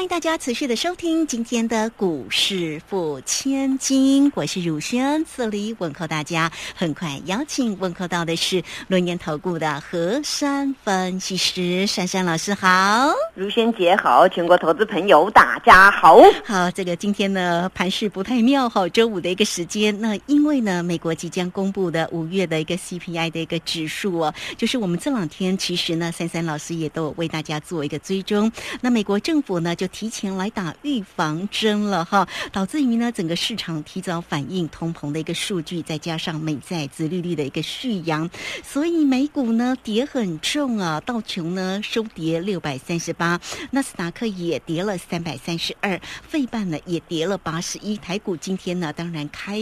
好，欢迎大家持续的收听今天的股市付千金，我是汝轩，这里问候大家。很快邀请问候到的是轮研投顾的何山分析师珊珊老师，好，如轩姐好，全国投资朋友大家好。好，这个今天呢盘势不太妙哈，周五的一个时间，那因为呢美国即将公布的五月的一个 CPI 的一个指数哦，就是我们这两天其实呢珊珊老师也都有为大家做一个追踪，那美国政府。呢就提前来打预防针了哈，导致于呢整个市场提早反应通膨的一个数据，再加上美债殖利率的一个续扬，所以美股呢跌很重啊，道琼呢收跌六百三十八，纳斯达克也跌了三百三十二，费半呢也跌了八十一，台股今天呢当然开。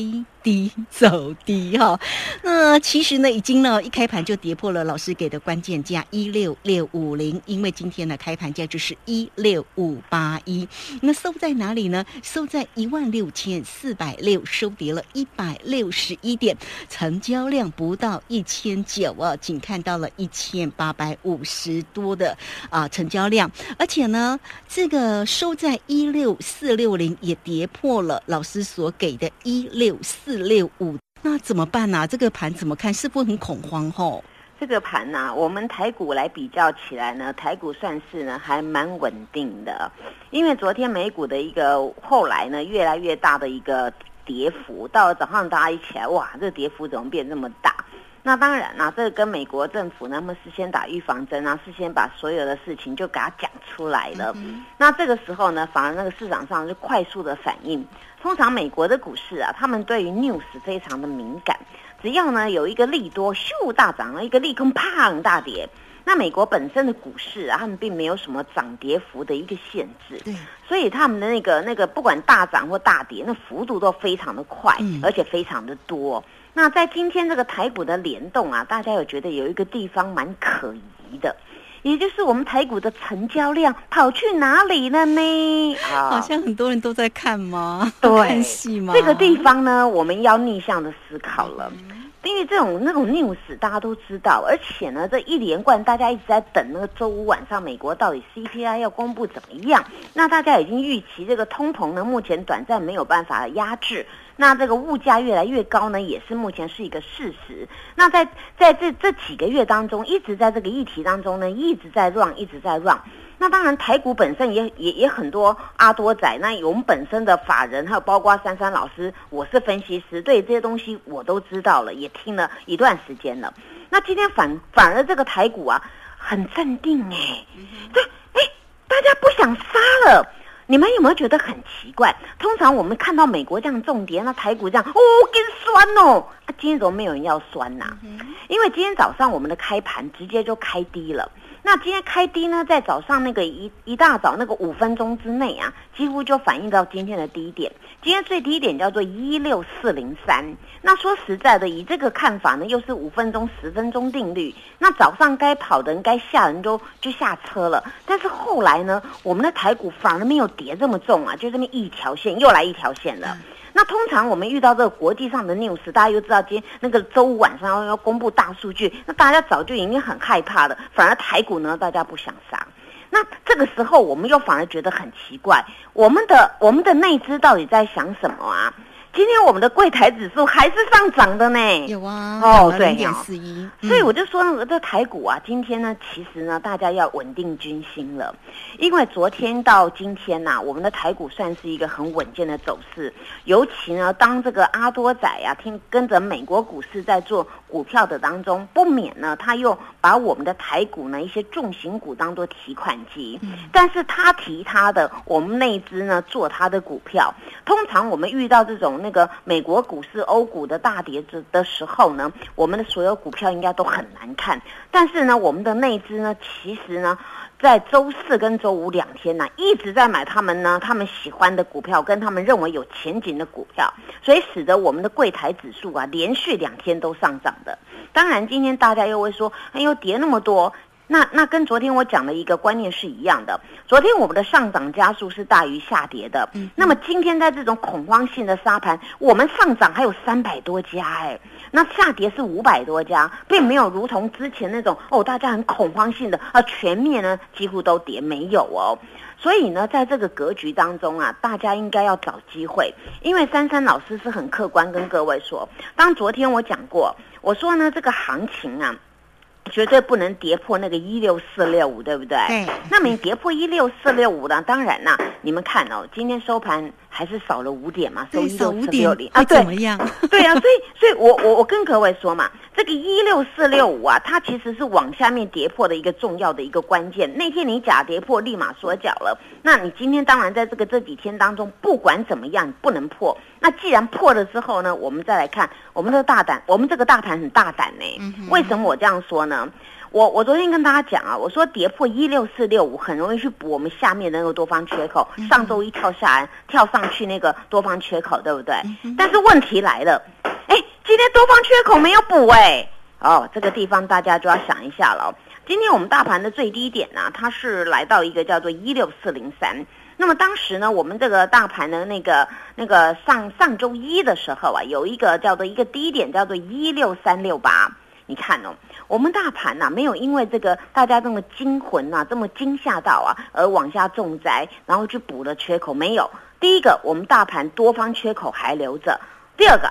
低走低哈，那其实呢，已经呢一开盘就跌破了老师给的关键价一六六五零，因为今天的开盘价就是一六五八一，那收在哪里呢？收在一万六千四百六，收跌了一百六十一点，成交量不到一千九啊，仅看到了一千八百五十多的啊成交量，而且呢，这个收在一六四六零也跌破了老师所给的一六四。四六五，那怎么办呢？这个盘怎么看？是不是很恐慌？吼，这个盘呢，我们台股来比较起来呢，台股算是呢还蛮稳定的，因为昨天美股的一个后来呢越来越大的一个跌幅，到了早上大家一起来，哇，这跌幅怎么变这么大？那当然啦，这个跟美国政府那么事先打预防针啊，事先把所有的事情就给他讲出来了。那这个时候呢，反而那个市场上就快速的反应。通常美国的股市啊，他们对于 news 非常的敏感，只要呢有一个利多咻大涨，一个利空啪大跌，那美国本身的股市啊，他们并没有什么涨跌幅的一个限制，所以他们的那个那个不管大涨或大跌，那幅度都非常的快，而且非常的多。那在今天这个台股的联动啊，大家有觉得有一个地方蛮可疑的。也就是我们台股的成交量跑去哪里了呢？好像很多人都在看吗？看戏吗？这个地方呢，我们要逆向的思考了。因为这种那种 news 大家都知道，而且呢，这一连贯大家一直在等那个周五晚上美国到底 CPI 要公布怎么样？那大家已经预期这个通膨呢，目前短暂没有办法压制。那这个物价越来越高呢，也是目前是一个事实。那在在这这几个月当中，一直在这个议题当中呢，一直在 run，一直在 run。那当然，台股本身也也也很多阿多仔。那我们本身的法人，还有包括珊珊老师，我是分析师，对这些东西我都知道了，也听了一段时间了。那今天反反而这个台股啊，很镇定哎，对，哎，大家不想杀了。你们有没有觉得很奇怪？通常我们看到美国这样重跌，那台股这样哦，更酸哦。啊，今天怎么没有人要酸呐？因为今天早上我们的开盘直接就开低了。那今天开低呢，在早上那个一一大早那个五分钟之内啊，几乎就反映到今天的低点。今天最低点叫做一六四零三。那说实在的，以这个看法呢，又是五分钟、十分钟定律。那早上该跑的人、该下人都就下车了。但是后来呢，我们的台股反而没有跌这么重啊，就这么一条线又来一条线了。那通常我们遇到这个国际上的 news，大家又知道今天那个周五晚上要要公布大数据，那大家早就已经很害怕了。反而台股呢，大家不想杀。那这个时候，我们又反而觉得很奇怪，我们的我们的内资到底在想什么啊？今天我们的柜台指数还是上涨的呢，有啊，哦，对，点四一，所以我就说这台股啊，今天呢，其实呢，大家要稳定军心了，因为昨天到今天呐，我们的台股算是一个很稳健的走势，尤其呢，当这个阿多仔啊，听跟着美国股市在做股票的当中，不免呢，他又把我们的台股呢一些重型股当做提款机，但是他提他的，我们内资呢做他的股票，通常我们遇到这种。那个美国股市、欧股的大跌之的时候呢，我们的所有股票应该都很难看。但是呢，我们的内资呢，其实呢，在周四跟周五两天呢，一直在买他们呢他们喜欢的股票，跟他们认为有前景的股票，所以使得我们的柜台指数啊，连续两天都上涨的。当然，今天大家又会说，哎呦，跌那么多。那那跟昨天我讲的一个观念是一样的。昨天我们的上涨加速是大于下跌的，嗯那么今天在这种恐慌性的沙盘，我们上涨还有三百多家哎，那下跌是五百多家，并没有如同之前那种哦，大家很恐慌性的啊，全面呢几乎都跌，没有哦。所以呢，在这个格局当中啊，大家应该要找机会，因为珊珊老师是很客观跟各位说，当昨天我讲过，我说呢这个行情啊。绝对不能跌破那个一六四六五，对不对？对。那么你跌破一六四六五呢？当然呢，你们看哦，今天收盘还是少了五点嘛，收对，一六少五点四六零啊，对怎么样？对啊，所以所以我我我跟各位说嘛，这个一六四六五啊，它其实是往下面跌破的一个重要的一个关键。那天你假跌破，立马缩脚了。那你今天当然在这个这几天当中，不管怎么样，你不能破。那既然破了之后呢，我们再来看我们的大胆，我们这个大盘很大胆呢、为什么我这样说呢？我我昨天跟大家讲啊，我说跌破一六四六五很容易去补我们下面的那个多方缺口。上周一跳下来，跳上去那个多方缺口，对不对？但是问题来了，哎，今天多方缺口没有补哎，哦，这个地方大家就要想一下了哦。今天我们大盘的最低点呢、它是来到一个叫做一六四零三。那么当时呢，我们这个大盘的那个那个上上周一的时候啊，有一个叫做一个低点叫做一六三六八。你看哦，我们大盘呐、没有因为这个大家这么惊魂呐、这么惊吓到啊，而往下重灾，然后去补了缺口，没有。第一个，我们大盘多方缺口还留着；第二个，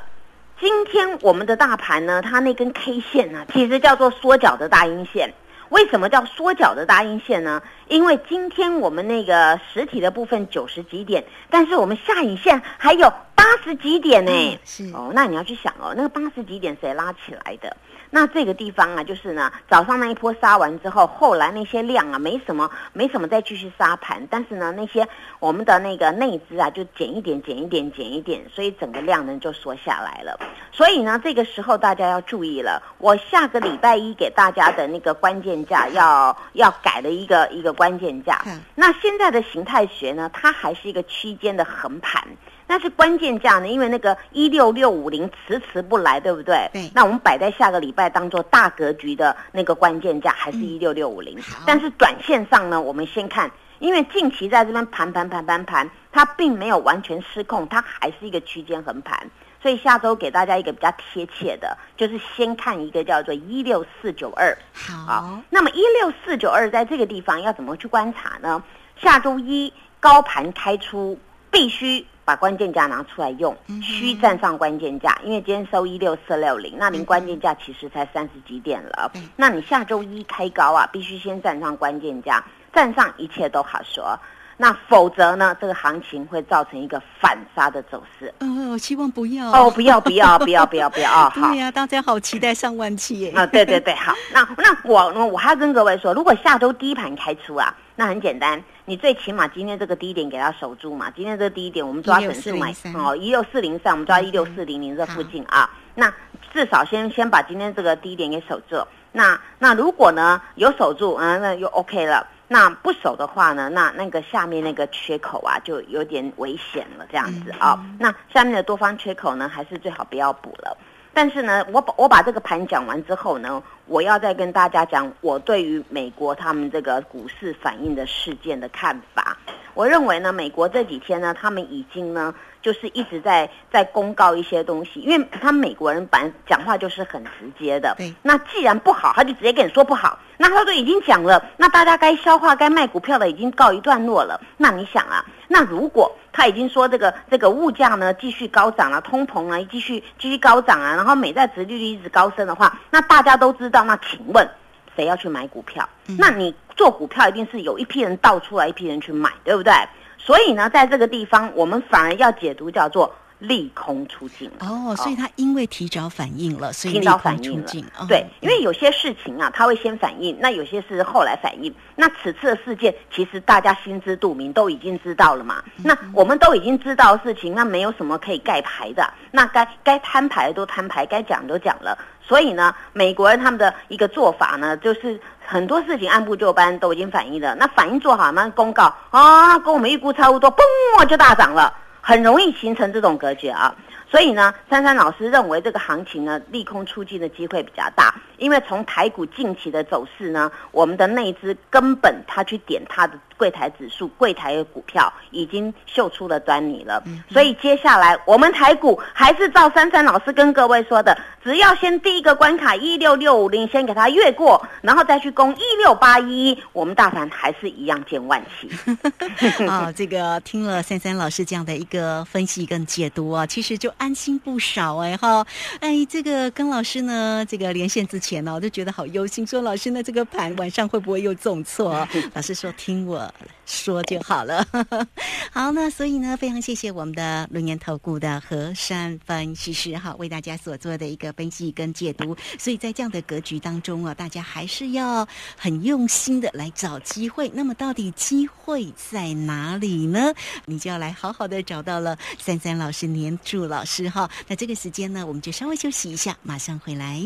今天我们的大盘呢，它那根 K 线呢、其实叫做缩脚的大阴线。为什么叫缩脚的大阴线呢？因为今天我们那个实体的部分九十几点，但是我们下影线还有八十几点呢、嗯是哦，那你要去想哦，那个八十几点谁拉起来的？那这个地方啊，就是呢，早上那一波杀完之后，后来那些量啊，没什么，没什么再继续杀盘，但是呢，那些我们的那个内资啊，就减一点，减一点，减一点，所以整个量呢就缩下来了。所以呢，这个时候大家要注意了，我下个礼拜一给大家的那个关键价要要改的一个一个关键价嗯。那现在的形态学呢，它还是一个区间的横盘。但是关键价呢，因为那个一六六五零迟迟不来，对不对？对那我们摆在下个礼拜当做大格局的那个关键价，还是一六六五零。但是短线上呢，我们先看，因为近期在这边盘盘盘盘盘，它并没有完全失控，它还是一个区间横盘。所以下周给大家一个比较贴切的，就是先看一个叫做一六四九二。好，那么一六四九二在这个地方要怎么去观察呢？下周一高盘开出，必须把关键价拿出来用，需站上关键价，因为今天收一六四六零，那您关键价其实才三十几点了。嗯那你下周一开高啊，必须先站上关键价，站上一切都好说。那否则呢，这个行情会造成一个反杀的走势。呃，我希望不要哦，不要不要不要不要不要啊！好对，呀、大家好期待上万期耶！啊，对对对，好，那 那我我还要跟各位说，如果下周低盘开出啊，那很简单，你最起码今天这个低点给它守住嘛。今天这个低点我们抓整数买16403哦，一六四零三，我们抓一六四零零这附近啊。那至少先先把今天这个低点给守住。那那如果呢有守住，嗯、那就 OK 了。那不守的话呢，那那个下面那个缺口啊，就有点危险了，这样子啊、那下面的多方缺口呢，还是最好不要补了。但是呢，我把我把这个盘讲完之后呢，我要再跟大家讲我对于美国他们这个股市反应的事件的看法。我认为呢，美国这几天呢，他们已经呢，就是一直在在公告一些东西，因为他们美国人本来讲话就是很直接的。对那既然不好，他就直接跟你说不好。那他都已经讲了，那大家该消化、该卖股票的已经告一段落了。那你想啊，那如果他已经说这个这个物价呢继续高涨了，通膨啊继续继续高涨啊，然后美债值利率一直高升的话，那大家都知道，那请问谁要去买股票？那你做股票一定是有一批人倒出来，一批人去买，对不对？所以呢，在这个地方，我们反而要解读叫做利空出尽了。哦，所以他因为提早反应了，所以提利空早反应了出尽。哦对，因为有些事情啊，他会先反应，那有些是后来反应。那此次的事件，其实大家心知肚明，都已经知道了嘛。嗯那我们都已经知道的事情，那没有什么可以盖牌的。那该该摊牌的都摊牌，该讲都讲了。所以呢，美国人他们的一个做法呢，就是很多事情按部就班都已经反应了。那反应做好，那公告啊，跟我们预估差不多，嘣就大涨了。很容易形成这种隔绝啊。所以呢，珊珊老师认为这个行情呢，利空出尽的机会比较大，因为从台股近期的走势呢，我们的内资根本他去点他的柜台指数、柜台的股票已经秀出了端倪了。所以接下来我们台股还是照珊珊老师跟各位说的，只要先第一个关卡一六六五零先给它越过，然后再去攻一六八一，我们大盘还是一样见万期。啊，这个听了珊珊老师这样的一个分析跟解读啊，其实就安心不少哎哈。哎，这个跟老师呢，这个连线之前呢，我就觉得好忧心，说老师那这个盘晚上会不会又重挫？老师说听我说就好了。好，那所以呢，非常谢谢我们的龙岩投顾的何山分析师哈，为大家所做的一个分析跟解读。所以在这样的格局当中啊，大家还是要很用心的来找机会。那么到底机会在哪里呢？你就要来好好的找到了三三老师、年柱老师哈。那这个时间呢，我们就稍微休息一下，马上回来。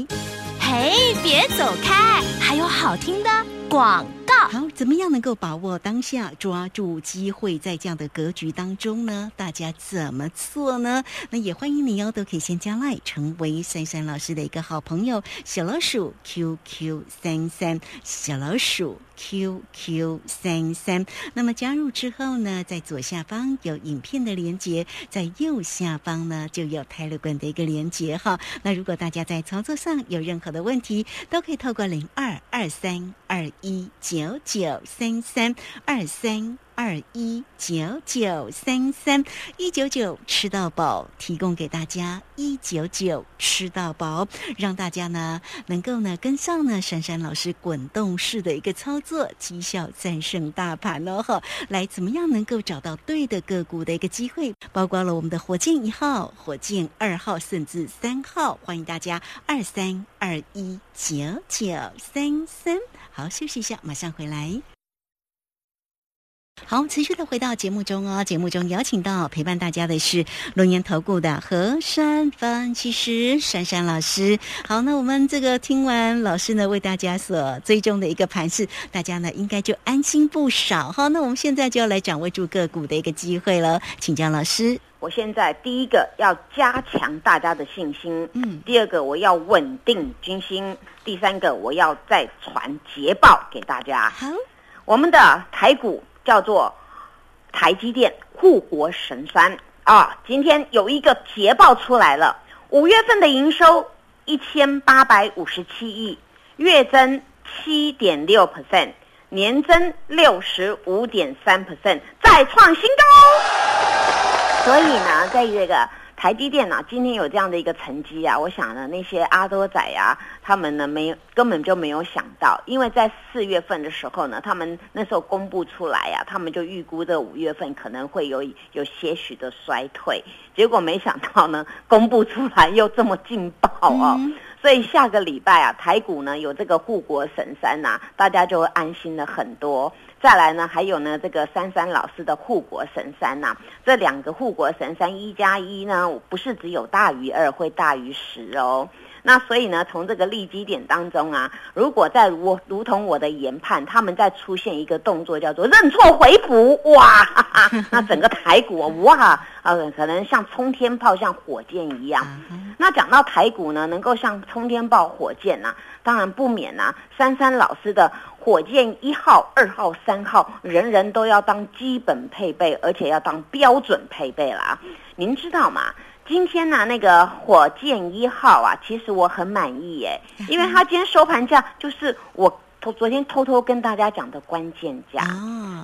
嘿，别走开，还有好听的广告。怎么样能够把握当下，抓住机会，在这样的格局当中呢？大家怎么做呢？那也欢迎你哦，都可以先加赖，成为珊珊老师的一个好朋友，小老鼠 QQ 三三，小老鼠 QQ 三三。那么加入之后呢，在左下方有影片的连接，在右下方呢就有泰勒管的一个连接哈。那如果大家在操作上有任何的问题，都可以透过零二二三二一九九九三三二三。二一九九三三一九九吃到饱，提供给大家一九九吃到饱，让大家呢能够呢跟上呢珊珊老师滚动式的一个操作，绩效战胜大盘哦哈！来怎么样能够找到对的个股的一个机会？包括了我们的火箭一号、火箭二号甚至三号，欢迎大家二三二一九九三三。好，休息一下，马上回来。好，持续的回到节目中哦。节目中邀请到陪伴大家的是龙岩投顾的何山分析师珊珊老师。好，那我们这个听完老师呢为大家所追踪的一个盘势，大家呢应该就安心不少哈。那我们现在就要来掌握住个股的一个机会了，请教老师。我现在第一个要加强大家的信心，嗯，第二个我要稳定军心，第三个我要再传捷报给大家。好，我们的台股。叫做台积电护国神山啊！今天有一个捷报出来了，五月份的营收一千八百五十七亿，月增七点六 percent，年增六十五点三 percent，再创新高。所以呢，在这个。台积电呢，今天有这样的一个成绩啊，我想呢，那些阿多仔啊，他们呢没有根本就没有想到，因为在四月份的时候呢，他们那时候公布出来呀，他们就预估这五月份可能会有有些许的衰退，结果没想到呢，公布出来又这么劲爆哦，所以下个礼拜啊，台股呢有这个护国神山呐，大家就会安心了很多。再来呢，还有呢，这个珊珊老师的护国神山呐，这两个护国神山一加一呢，不是只有大于二，会大于十哦。那所以呢，从这个利基点当中啊，如果在我如同我的研判，他们在出现一个动作叫做认错回补，哇，那整个台股哇，呃，可能像冲天炮，像火箭一样。那讲到台股呢，能够像冲天炮、火箭呐，当然不免呐，珊珊老师的火箭一号、二号、三号，人人都要当基本配备，而且要当标准配备啦。您知道吗？今天呢，那个火箭一号啊，其实我很满意耶，因为它今天收盘价就是我昨昨天偷偷跟大家讲的关键价，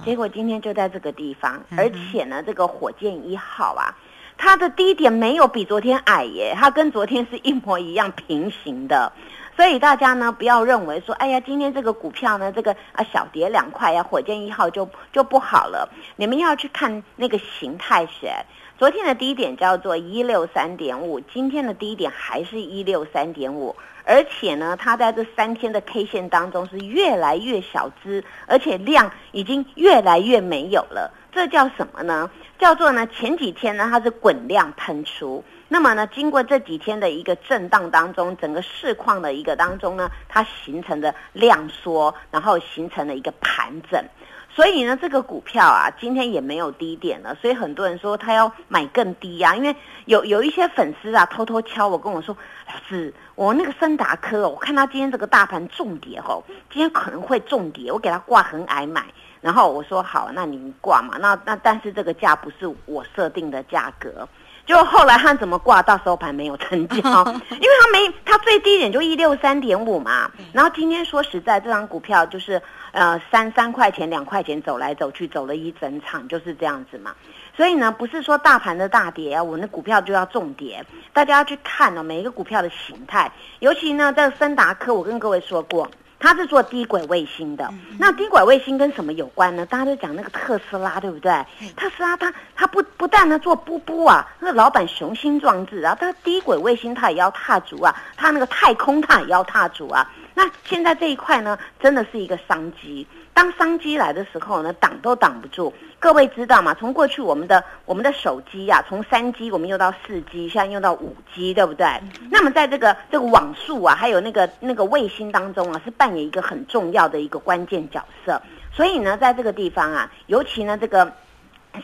结果今天就在这个地方，而且呢，这个火箭一号啊，它的低点没有比昨天矮耶，它跟昨天是一模一样平行的，所以大家呢不要认为说，哎呀，今天这个股票呢，这个啊小跌两块呀，火箭一号就就不好了，你们要去看那个形态学。昨天的低点叫做一六三点五，今天的低点还是一六三点五，而且呢，它在这三天的 K 线当中是越来越小资，而且量已经越来越没有了。这叫什么呢？叫做呢，前几天呢它是滚量喷出，那么呢，经过这几天的一个震荡当中，整个市况的一个当中呢，它形成的量缩，然后形成了一个盘整。所以呢，这个股票啊，今天也没有低点了，所以很多人说他要买更低呀、因为有有一些粉丝啊，偷偷敲我跟我说，老师，我那个森达科哦，我看他今天这个大盘重跌吼，今天可能会重跌，我给他挂很矮买。然后我说好，那你挂嘛，那那但是这个价不是我设定的价格，就后来他怎么挂到收盘没有成交，因为他没他最低点就一六三点五嘛，然后今天说实在这张股票就是呃三三块钱两块钱走来走去走了一整场就是这样子嘛，所以呢不是说大盘的大跌啊，我那股票就要重跌，大家要去看哦每一个股票的形态，尤其呢这个森达科我跟各位说过。它是做低轨卫星的，那低轨卫星跟什么有关呢？大家都讲那个特斯拉，对不对？特斯拉它它不不但呢做布布啊，那个老板雄心壮志啊，它低轨卫星它也要踏足啊，它那个太空它也要踏足啊。那现在这一块呢，真的是一个商机。当商机来的时候呢，挡都挡不住。各位知道吗？从过去我们的我们的手机呀、从三 G 我们用到四 G，现在用到五 G，对不对？那么在这个这个网速啊，还有那个那个卫星当中啊，是扮演一个很重要的一个关键角色。所以呢，在这个地方啊，尤其呢这个。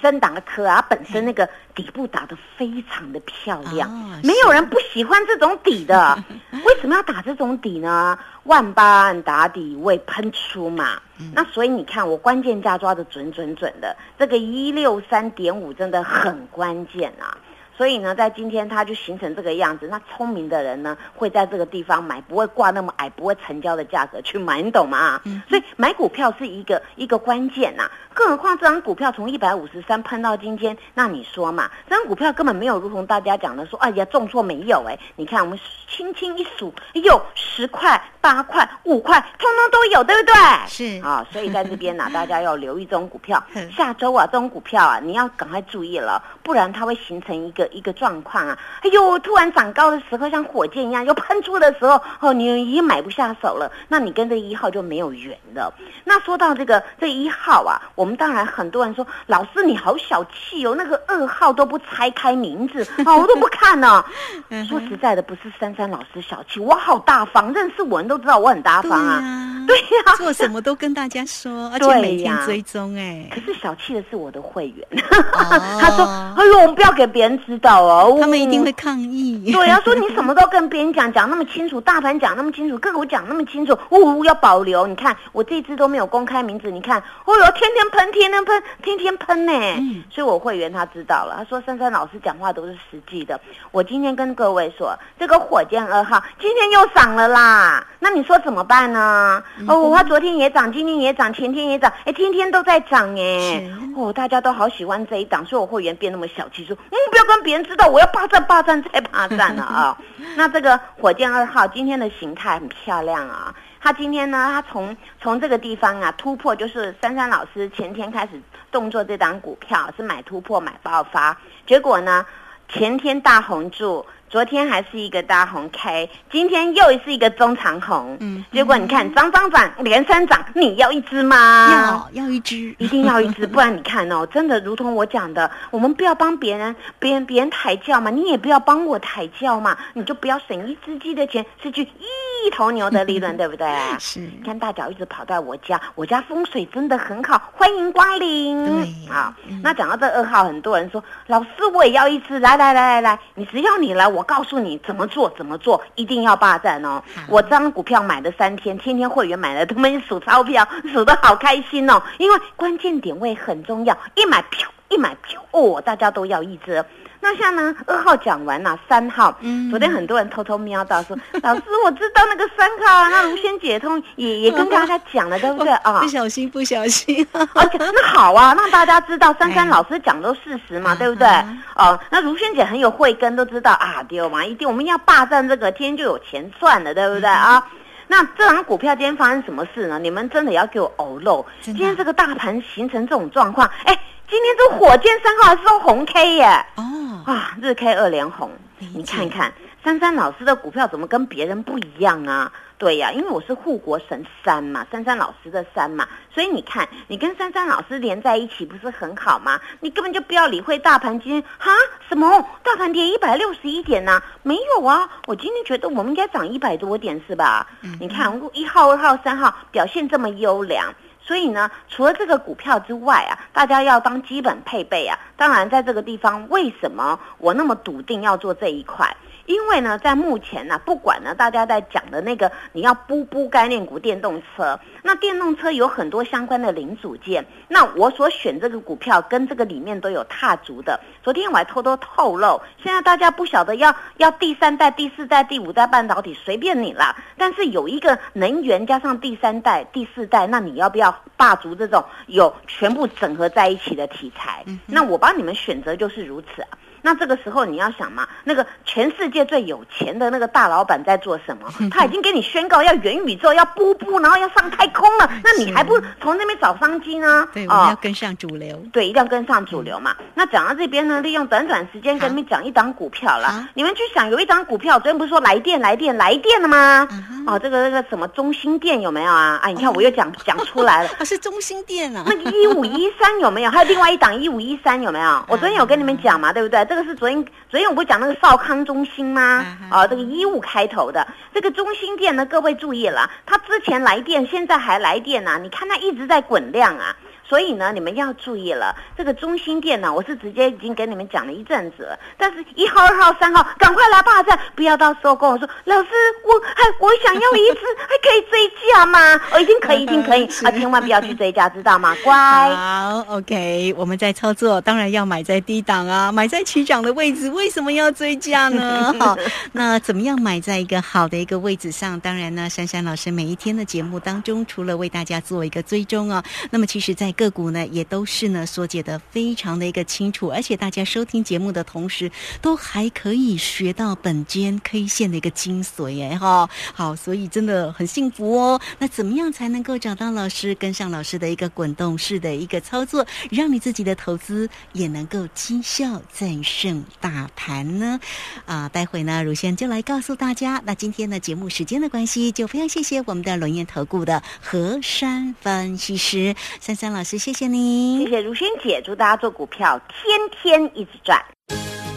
森达科啊，本身那个底部打得非常的漂亮，哦没有人不喜欢这种底的。为什么要打这种底呢？万八打底未喷出嘛，那所以你看我关键价抓的准准准的，这个一六三点五真的很关键啊。所以呢，在今天它就形成这个样子。那聪明的人呢，会在这个地方买，不会挂那么矮、不会成交的价格去买，你懂吗？所以买股票是一个一个关键呐、更何况这张股票从一百五十三喷到今天，那你说嘛，这张股票根本没有如同大家讲的说，哎呀重挫没有哎、你看我们轻轻一数，哎呦十块、八块、五块，通通都有，对不对？是啊，所以在这边呢、大家要留意这种股票嗯。下周啊，这种股票啊，你要赶快注意了，不然它会形成一个一个状况啊。哎呦，突然涨高的时候像火箭一样，又喷出的时候，哦，你已经买不下手了，那你跟这一号就没有缘了。那说到这个这一号啊，我们当然很多人说，老师你好小气哦，那个二号都不拆开名字，哦，我都不看呢。嗯说实在的，不是珊珊老师小气，我好大方，认识我人都知道我很大方啊。呀，对呀、做什么都跟大家说，而且每天追踪，哎可，是小气的是我的会员，哦他说：“哎呦，我们不要给别人知道哦。”他们一定会抗议。对啊，说你什么都跟别人讲，讲那么清楚，大盘讲那么清楚，个股讲那么清楚，呜呜、要保留。你看我这支都没有公开名字，你看，哦哟，天天喷，天天喷，天天喷呢。嗯所以我会员他知道了，他说珊珊老师讲话都是实际的。我今天跟各位说，这个火箭二号今天又涨了啦，那你说怎么办呢？嗯哦，我昨天也涨，今天也涨，前天也涨，哎，天天都在涨哎。是哦，大家都好喜欢这一档，所以我会员变那么小气，说嗯，不要跟别人知道，我要霸占、霸占再霸占了啊、那这个火箭二号今天的形态很漂亮啊，他今天呢，他从从这个地方啊突破，就是珊珊老师前天开始动作这档股票是买突破买爆发，结果呢前天大红柱。昨天还是一个大红 K，今天又是一个中长红，嗯结果你看涨涨涨连三涨，你要一只吗？要要一只，一定要一只，不然你看哦，真的如同我讲的，我们不要帮别人，别人别人抬轿嘛，你也不要帮我抬轿嘛，你就不要省一只鸡的钱，失去一头牛的利润，对不对啊？是你看大脚一直跑到我家，我家风水真的很好，欢迎光临。对啊嗯，那讲到这二号，很多人说老师我也要一只，来来来来来，你只要你来，我告诉你怎么做怎么做，一定要霸占哦。我这张股票买了三天，天天会员买了，他们数钞票 数的好开心哦，因为关键点位很重要，一买飘一买飘哦，大家都要一只。那像呢，二号讲完了，三号，嗯昨天很多人偷偷瞄到说，老师我知道那个三号啊，那如轩姐通也也跟大家讲了，对不对 啊？不小心，不小心，而且那好啊，让大家知道珊珊 老师讲的都事实嘛，哎对不对嗯？哦，那如萱姐很有慧根，都知道啊，对嘛，一定我们要霸占这个，天天就有钱赚了，对不对嗯啊？那这档股票今天发生什么事呢？你们真的要给我偶漏。今天这个大盘形成这种状况，哎，今天这火箭三号还是红 K 耶，哦，啊，日 K 二连红，你看看珊珊老师的股票怎么跟别人不一样啊？对呀、因为我是护国神山嘛，珊珊老师的山嘛，所以你看，你跟珊珊老师连在一起不是很好吗？你根本就不要理会大盘今天哈什么大盘跌一百六十一点呐、没有啊，我今天觉得我们应该涨一百多点是吧？你看一号、二号、三号表现这么优良。所以呢，除了这个股票之外啊，大家要当基本配备啊。当然，在这个地方，为什么我那么笃定要做这一块？因为呢，在目前呢，不管呢，大家在讲的那个你要布布概念股电动车，那电动车有很多相关的零组件，那我所选这个股票跟这个里面都有踏足的。昨天我还偷偷透露，现在大家不晓得要要第三代、第四代、第五代半导体，随便你啦。但是有一个能源加上第三代、第四代，那你要不要霸足这种有全部整合在一起的题材？那我帮你们选择就是如此啊。那这个时候你要想嘛，那个全世界最有钱的那个大老板在做什么？他已经给你宣告要元宇宙，要布布，然后要上太空了。那你还不从那边找商机呢？对，我们要跟上主流。对，一定要跟上主流嘛。那讲到这边呢，利用短短时间跟你们讲一档股票了。你们去想，有一档股票，昨天不是说来电、来电、来电了吗？哦，这个那个什么中心店有没有啊？啊，你看我又讲讲出来了，是中心店啊。那一五一三有没有？还有另外一档一五一三有没有？我昨天有跟你们讲嘛，对不对？这个是昨天，昨天我不是讲那个少康中心吗？啊，这个一五开头的这个中心店呢，各位注意了，它之前来电，现在还来电呢。你看它一直在滚量啊。所以呢，你们要注意了，这个中心店呢，我是直接已经跟你们讲了一阵子了。但是，一号、二号、三号，赶快来霸占，不要到时候跟我说，老师，我还我想要一只，还可以追加吗？哦，一定可以，一定可以啊！千万不要去追加，知道吗？乖。好，OK，我们在操作，当然要买在低档啊，买在起涨的位置。为什么要追加呢？好，那怎么样买在一个好的一个位置上？当然呢，珊珊老师每一天的节目当中，除了为大家做一个追踪啊，那么其实在个股呢，也都是呢，说解的非常的一个清楚，而且大家收听节目的同时，都还可以学到本间 K 线的一个精髓，哎哈，好，所以真的很幸福哦。那怎么样才能够找到老师，跟上老师的一个滚动式的一个操作，让你自己的投资也能够绩效战胜大盘呢？啊，待会呢，如仙就来告诉大家。那今天的节目时间的关系，就非常谢谢我们的轮研投顾的何山分析师珊珊老老师。谢谢您，谢谢如萱姐，祝大家做股票天天一直赚。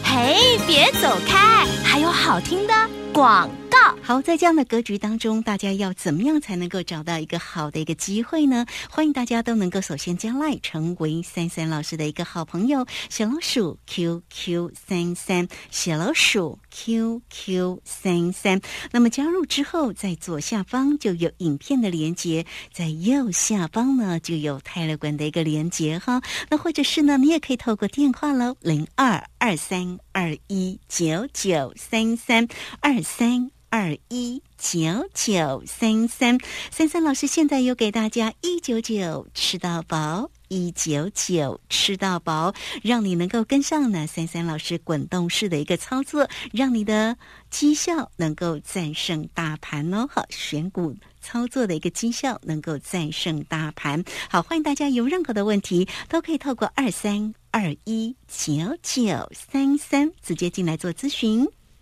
嘿，别走开，还有好听的广。好，在这样的格局当中，大家要怎么样才能够找到一个好的一个机会呢？欢迎大家都能够首先加赖成为三三老师的一个好朋友，小老鼠 QQ 三三，小老鼠 QQ 三三。那么加入之后，在左下方就有影片的连接，在右下方呢就有泰勒管的一个连接哈。那或者是呢，你也可以透过电话喽，零二二三二一九九三三二三。二一九九三三三三老师现在又给大家一九九吃到饱，一九九吃到饱，让你能够跟上呢三三老师滚动式的一个操作，让你的绩效能够战胜大盘哦。好，选股操作的一个绩效能够战胜大盘。好，欢迎大家有任何的问题都可以透过二三二一九九三三直接进来做咨询。